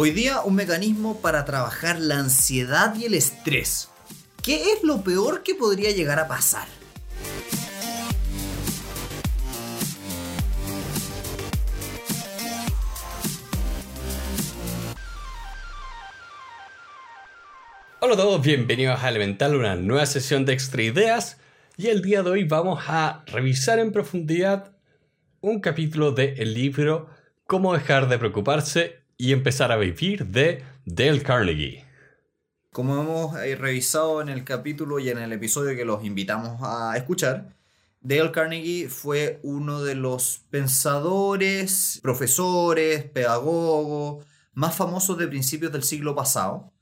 Hoy día un mecanismo para trabajar la ansiedad y el estrés. ¿Qué es lo peor que podría llegar a pasar? Hola a todos, bienvenidos a Elemental, una nueva sesión de Extra Ideas. Y el día de hoy vamos a revisar en profundidad un capítulo del libro Cómo dejar de preocuparse y empezar a vivir de Dale Carnegie. Como hemos eh, revisado en el capítulo y en el episodio que los invitamos a escuchar, Dale Carnegie fue uno de los pensadores, profesores, pedagogos más famosos de principios del siglo pasado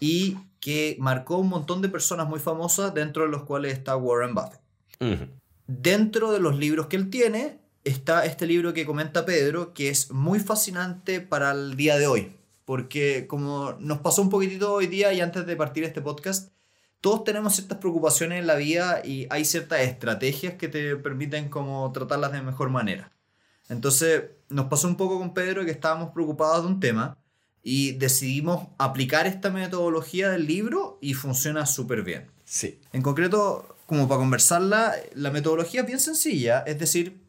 y que marcó un montón de personas muy famosas, dentro de los cuales está Warren Buffett. Dentro de los libros que él tiene, está este libro que comenta Pedro, que es muy fascinante para el día de hoy, porque como nos pasó un poquitito hoy día y antes de partir este podcast, todos tenemos ciertas preocupaciones en la vida y hay ciertas estrategias que te permiten como tratarlas de mejor manera. Entonces nos pasó un poco con Pedro que estábamos preocupados de un tema y decidimos aplicar esta metodología del libro y funciona súper bien. Sí. En concreto, como para conversarla, la metodología es bien sencilla, es decir,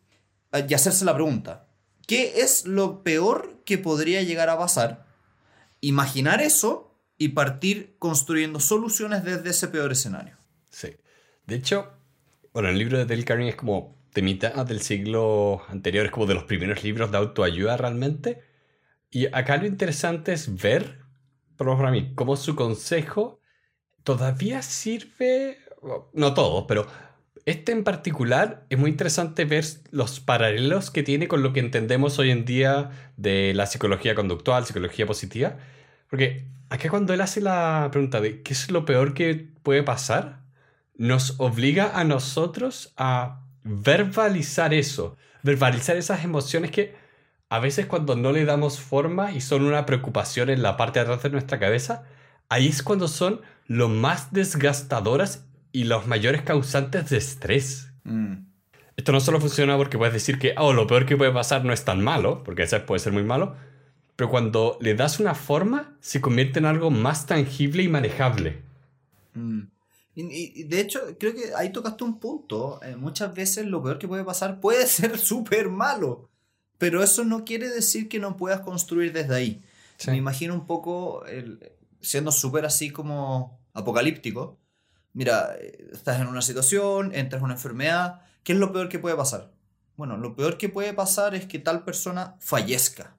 y hacerse la pregunta, ¿qué es lo peor que podría llegar a pasar? Imaginar eso y partir construyendo soluciones desde ese peor escenario. Sí. De hecho, bueno, el libro de Dale Carnegie es como de mitad del siglo anterior, es como de los primeros libros de autoayuda realmente. Y acá lo interesante es ver, por lo para mí, cómo su consejo todavía sirve, no todo, pero este en particular es muy interesante ver los paralelos que tiene con lo que entendemos hoy en día de la psicología conductual, psicología positiva. Porque acá cuando él hace la pregunta de qué es lo peor que puede pasar, nos obliga a nosotros a verbalizar eso, verbalizar esas emociones que a veces cuando no le damos forma y son una preocupación en la parte de atrás de nuestra cabeza, ahí es cuando son lo más desgastadoras y los mayores causantes de estrés. Mm. Esto no solo funciona porque puedes decir que oh, lo peor que puede pasar no es tan malo, porque eso puede ser muy malo, pero cuando le das una forma, se convierte en algo más tangible y manejable. Mm. Y, y, de hecho, creo que ahí tocaste un punto. Eh, muchas veces lo peor que puede pasar puede ser súper malo, pero eso no quiere decir que no puedas construir desde ahí. Sí. Me imagino un poco el, siendo súper así como apocalíptico mira, estás en una situación, entras en una enfermedad, ¿qué es lo peor que puede pasar? Bueno, lo peor que puede pasar es que tal persona fallezca.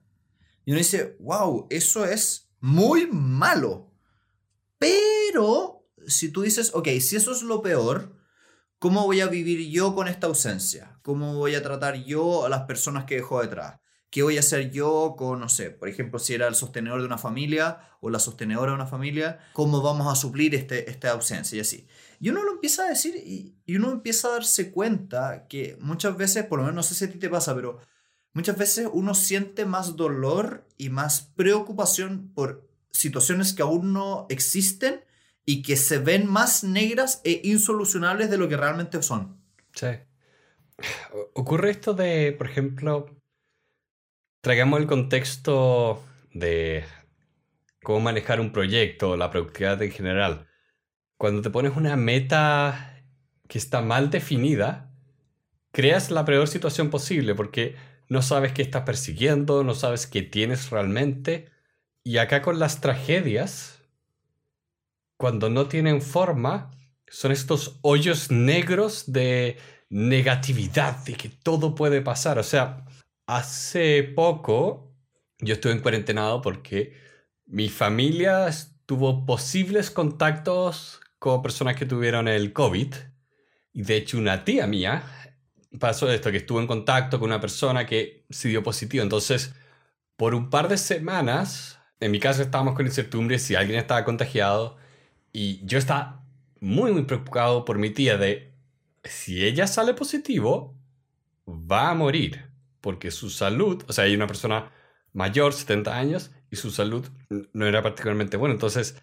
Y uno dice, wow, eso es muy malo. Pero si tú dices, ok, si eso es lo peor, ¿cómo voy a vivir yo con esta ausencia? ¿Cómo voy a tratar yo a las personas que dejo detrás? ¿Qué voy a hacer yo con, no sé, por ejemplo, si era el sostenedor de una familia o la sostenedora de una familia? ¿Cómo vamos a suplir este, esta ausencia y así? Y uno lo empieza a decir y, y, uno empieza a darse cuenta que muchas veces, por lo menos no sé si a ti te pasa, pero muchas veces uno siente más dolor y más preocupación por situaciones que aún no existen y que se ven más negras e insolucionables de lo que realmente son. Sí. Ocurre esto de, por ejemplo, traigamos el contexto de cómo manejar un proyecto, la productividad en general. Cuando te pones una meta que está mal definida, creas la peor situación posible porque no sabes qué estás persiguiendo, no sabes qué tienes realmente. Y acá con las tragedias, cuando no tienen forma, son estos hoyos negros de negatividad, de que todo puede pasar. O sea, hace poco yo estuve en cuarentenado porque mi familia tuvo posibles contactos con personas que tuvieron el COVID. Y de hecho una tía mía pasó esto, que estuvo en contacto con una persona que se dio positivo. Entonces, por un par de semanas, en mi casa estábamos con incertidumbre si alguien estaba contagiado. Y yo estaba muy, muy preocupado por mi tía de, si ella sale positivo, va a morir porque su salud, o sea, hay una persona mayor, 70 años, y su salud no era particularmente buena. Entonces,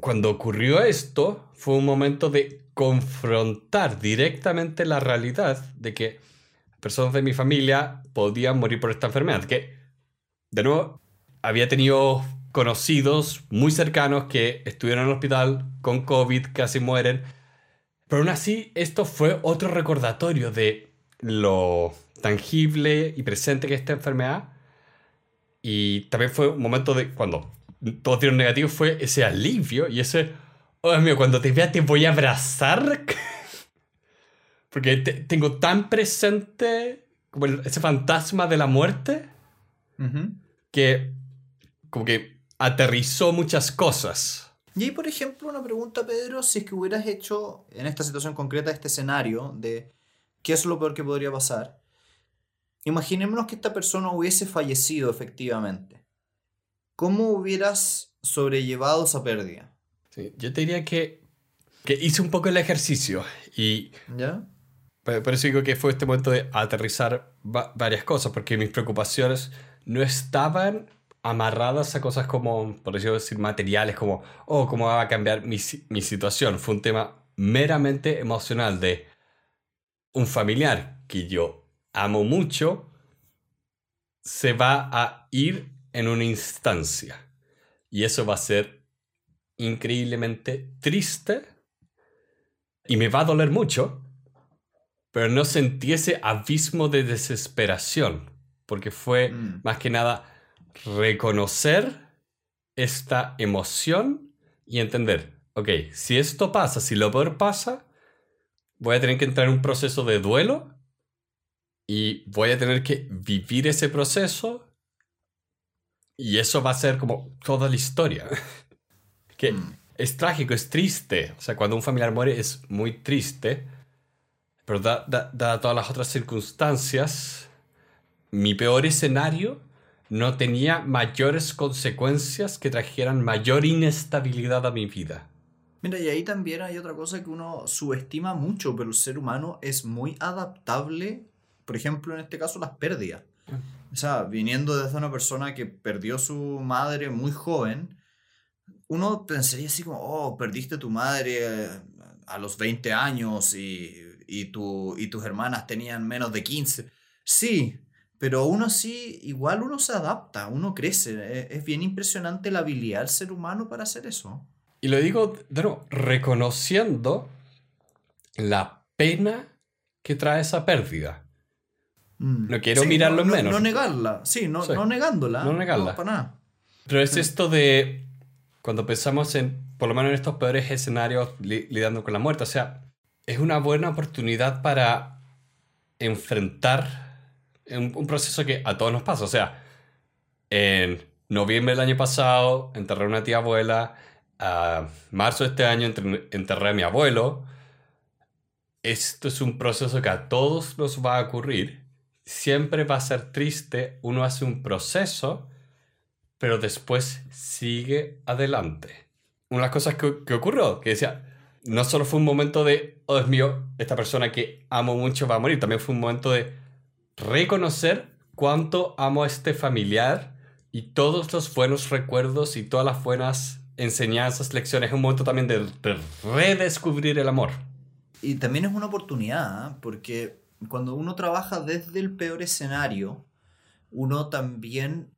cuando ocurrió esto, fue un momento de confrontar directamente la realidad de que personas de mi familia podían morir por esta enfermedad, que de nuevo, había tenido conocidos muy cercanos que estuvieron en el hospital con COVID, casi mueren. Pero aún así, esto fue otro recordatorio de lo tangible y presente que es esta enfermedad. Y también fue un momento de cuando todos dieron negativo, fue ese alivio y ese, oh Dios mío, cuando te vea te voy a abrazar. Porque tengo tan presente como ese fantasma de la muerte que como que aterrizó muchas cosas. Y ahí, por ejemplo, una pregunta, Pedro, si es que hubieras hecho en esta situación concreta este escenario de qué es lo peor que podría pasar, imaginémonos que esta persona hubiese fallecido efectivamente. ¿Cómo hubieras sobrellevado esa pérdida? yo te diría que, que hice un poco el ejercicio y... ¿Ya? Por eso digo que fue este momento de aterrizar varias cosas, porque mis preocupaciones no estaban amarradas a cosas como, por decir, materiales, como, oh, cómo va a cambiar mi, mi situación. Fue un tema meramente emocional de un familiar que yo amo mucho, se va a ir en una instancia. Y eso va a ser increíblemente triste y me va a doler mucho, pero no sentí ese abismo de desesperación, porque fue mm. más que nada reconocer esta emoción y entender, ok, si esto pasa, si lo peor pasa, voy a tener que entrar en un proceso de duelo y voy a tener que vivir ese proceso y eso va a ser como toda la historia. que mm. es trágico, es triste. O sea, cuando un familiar muere es muy triste, pero dadas todas las otras circunstancias, mi peor escenario no tenía mayores consecuencias que trajeran mayor inestabilidad a mi vida. Mira, y ahí también hay otra cosa que uno subestima mucho, pero el ser humano es muy adaptable, por ejemplo, en este caso, las pérdidas. Ah. O sea, viniendo desde una persona que perdió su madre muy joven, uno pensaría así como, oh, perdiste tu madre a los 20 años y, y, tu, y tus hermanas tenían menos de 15. Sí, pero uno así, igual uno se adapta, uno crece. E, es, bien impresionante la habilidad del ser humano para hacer eso. Y lo digo, de reconociendo la pena que trae esa pérdida. Mm. No quiero mirarlo en menos. No negarla, sí, no, no negándola. No negarla. para nada. Pero es esto de cuando pensamos en, por lo menos en estos peores escenarios lidiando con la muerte, o sea, es una buena oportunidad para enfrentar un, proceso que a todos nos pasa. O sea, en noviembre del año pasado enterré a una tía abuela, a marzo de este año enterré a mi abuelo. Esto es un proceso que a todos nos va a ocurrir. Siempre va a ser triste. Uno hace un proceso, pero después sigue adelante. Una de las cosas que, que ocurrió, que decía, no solo fue un momento de, oh Dios mío, esta persona que amo mucho va a morir, también fue un momento de, reconocer cuánto amo a este familiar y todos los buenos recuerdos y todas las buenas enseñanzas, lecciones. Es un momento también de, redescubrir el amor. Y también es una oportunidad, ¿eh? porque cuando uno trabaja desde el peor escenario, uno también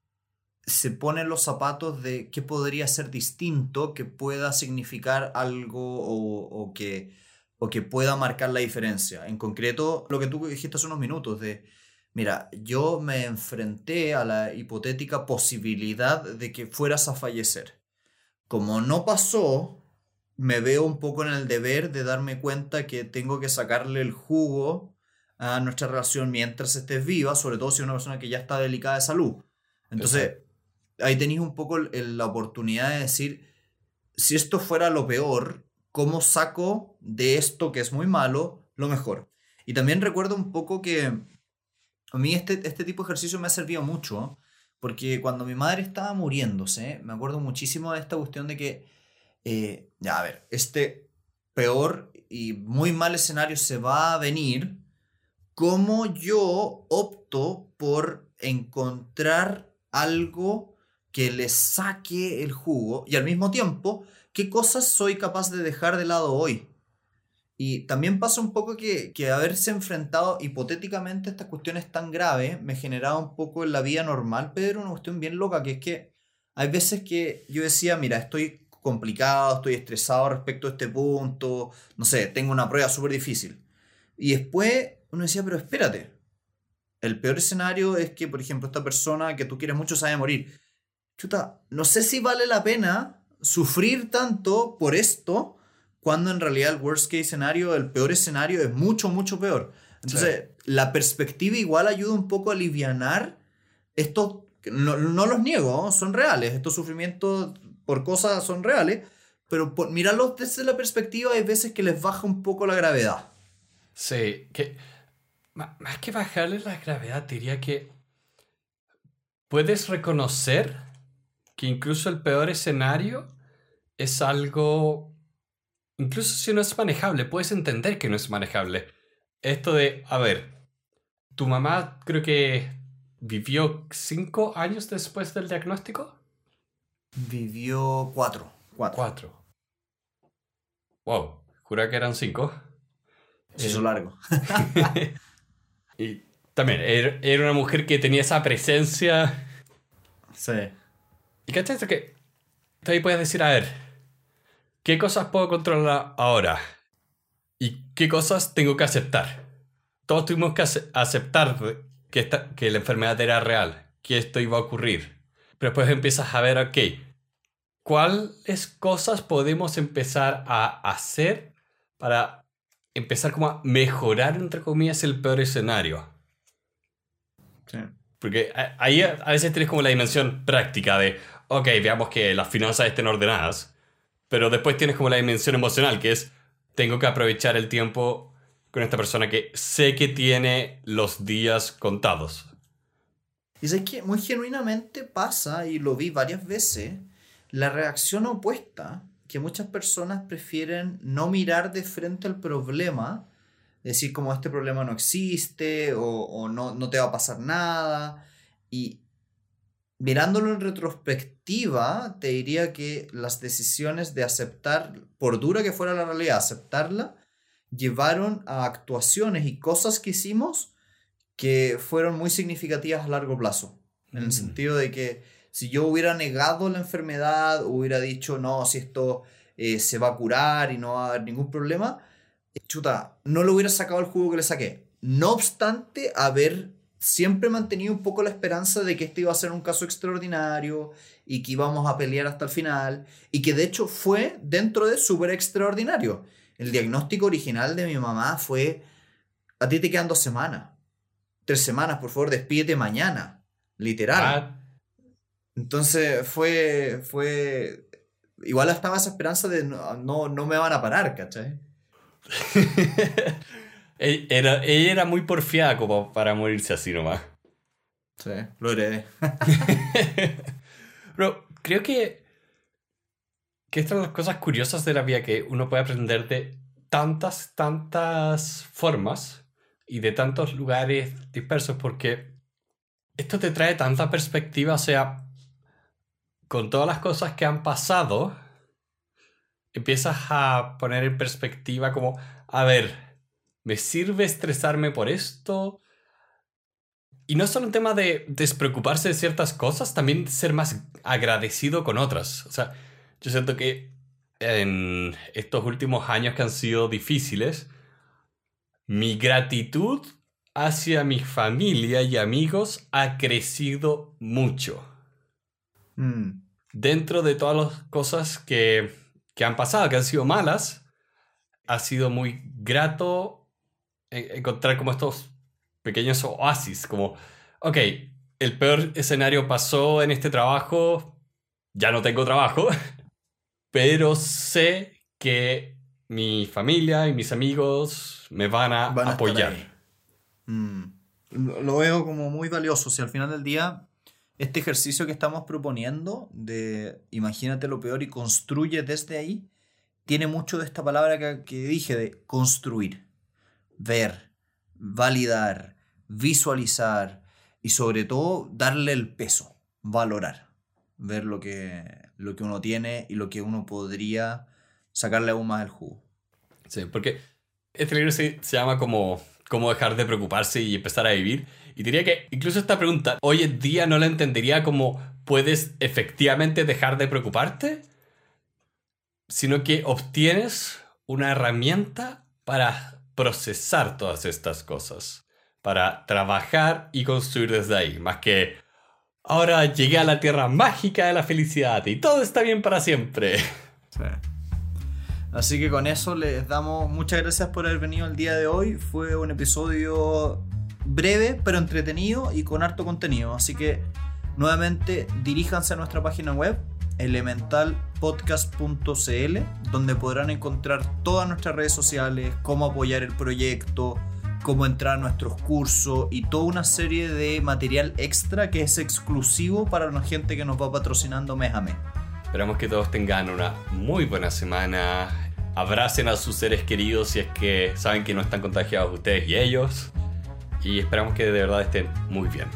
se pone los zapatos de qué podría ser distinto, que pueda significar algo o, que, o que pueda marcar la diferencia. En concreto, lo que tú dijiste hace unos minutos, de Mira, yo me enfrenté a la hipotética posibilidad de que fueras a fallecer. Como no pasó, me veo un poco en el deber de darme cuenta que tengo que sacarle el jugo a nuestra relación mientras estés viva, sobre todo si es una persona que ya está delicada de salud. Entonces, ahí tenéis un poco la oportunidad de decir, si esto fuera lo peor, ¿cómo saco de esto que es muy malo lo mejor? Y también recuerdo un poco que a mí este, este tipo de ejercicio me ha servido mucho, porque cuando mi madre estaba muriéndose, me acuerdo muchísimo de esta cuestión de que, eh, ya, a ver, este peor y muy mal escenario se va a venir, ¿cómo yo opto por encontrar algo que le saque el jugo y al mismo tiempo, qué cosas soy capaz de dejar de lado hoy? Y también pasa un poco que, que haberse enfrentado hipotéticamente a estas cuestiones tan graves me generaba un poco en la vida normal, pero una cuestión bien loca, que es que hay veces que yo decía, mira, estoy complicado, estoy estresado respecto a este punto, no sé, tengo una prueba súper difícil. Y después uno decía, pero espérate, el peor escenario es que, por ejemplo, esta persona que tú quieres mucho sabe morir. Chuta, no sé si vale la pena sufrir tanto por esto cuando en realidad el worst case escenario, el peor escenario es mucho, mucho peor. Entonces, la perspectiva igual ayuda un poco a alivianar estos, no, no los niego, son reales, estos sufrimientos por cosas son reales, pero por mirarlos desde la perspectiva hay veces que les baja un poco la gravedad. Sí, que más que bajarle la gravedad, diría que puedes reconocer que incluso el peor escenario es algo Incluso si no es manejable, puedes entender que no es manejable. Esto de, a ver, tu mamá creo que vivió cinco años después del diagnóstico. Vivió cuatro. Cuatro. Wow, jura que eran cinco. Se hizo largo. y también era una mujer que tenía esa presencia. Sí. Y esto que ahí puedes decir, a ver, ¿Qué cosas puedo controlar ahora? ¿Y qué cosas tengo que aceptar? Todos tuvimos que aceptar que, esta, que la enfermedad era real, que esto iba a ocurrir. Pero después empiezas a ver, ok, ¿cuáles cosas podemos empezar a hacer para empezar como a mejorar, entre comillas, el peor escenario? Sí. Porque ahí a veces tienes como la dimensión práctica de, ok, veamos que las finanzas estén ordenadas pero después tienes como la dimensión emocional, que es, tengo que aprovechar el tiempo con esta persona que sé que tiene los días contados. Y sé que muy genuinamente pasa, y lo vi varias veces, la reacción opuesta, que muchas personas prefieren no mirar de frente al problema, decir como este problema no existe o, no, no, te va a pasar nada, y, mirándolo en retrospectiva, te diría que las decisiones de aceptar, por dura que fuera la realidad, aceptarla, llevaron a actuaciones y cosas que hicimos que fueron muy significativas a largo plazo. En el mm. sentido de que si yo hubiera negado la enfermedad, hubiera dicho, no, si esto eh, se va a curar y no va a haber ningún problema, chuta, no le hubiera sacado el jugo que le saqué. No obstante, haber siempre he mantenido un poco la esperanza de que este iba a ser un caso extraordinario y que íbamos a pelear hasta el final y que de hecho fue dentro de súper extraordinario. El diagnóstico original de mi mamá fue, a ti te quedan dos semanas, tres semanas, por favor, despídete mañana, literal. Ah. Entonces fue, fue, igual estaba esa esperanza de no, no, no me van a parar, ¿cachai? Ella era, muy porfiada como para morirse así nomás. Sí, lo heredé. Pero creo que, que estas son las cosas curiosas de la vida que uno puede aprender de tantas, tantas formas y de tantos lugares dispersos porque esto te trae tanta perspectiva, o sea, con todas las cosas que han pasado, empiezas a poner en perspectiva como, a ver, ¿Me sirve estresarme por esto? Y no es solo un tema de despreocuparse de ciertas cosas, también ser más agradecido con otras. O sea, yo siento que en estos últimos años que han sido difíciles, mi gratitud hacia mi familia y amigos ha crecido mucho. Mm. Dentro de todas las cosas que, que han pasado, que han sido malas, ha sido muy grato encontrar como estos pequeños oasis, como, ok, el peor escenario pasó en este trabajo, ya no tengo trabajo, pero sé que mi familia y mis amigos me van a, apoyar. Mm. Lo veo como muy valioso. Si al final del día, este ejercicio que estamos proponiendo de imagínate lo peor y construye desde ahí, tiene mucho de esta palabra que, que dije, de construir ver, validar, visualizar y sobre todo darle el peso, valorar, ver lo que, lo que uno tiene y lo que uno podría sacarle aún más el jugo. Sí, porque Este libro se, se llama como Cómo dejar de preocuparse y empezar a vivir. Y diría que incluso esta pregunta hoy en día no la entendería como puedes efectivamente dejar de preocuparte, sino que obtienes una herramienta para procesar todas estas cosas, para trabajar y construir desde ahí, más que ahora llegué a la tierra mágica de la felicidad y todo está bien para siempre. Así que con eso les damos muchas gracias por haber venido el día de hoy. Fue un episodio breve pero entretenido y con harto contenido. Así que nuevamente diríjanse a nuestra página web elementalpodcast.cl donde podrán encontrar todas nuestras redes sociales, cómo apoyar el proyecto, cómo entrar a nuestros cursos y toda una serie de material extra que es exclusivo para la gente que nos va patrocinando mes. Esperamos que todos tengan una muy buena semana. Abracen a sus seres queridos si es que saben que no están contagiados ustedes y ellos. Y esperamos que de verdad estén muy bien.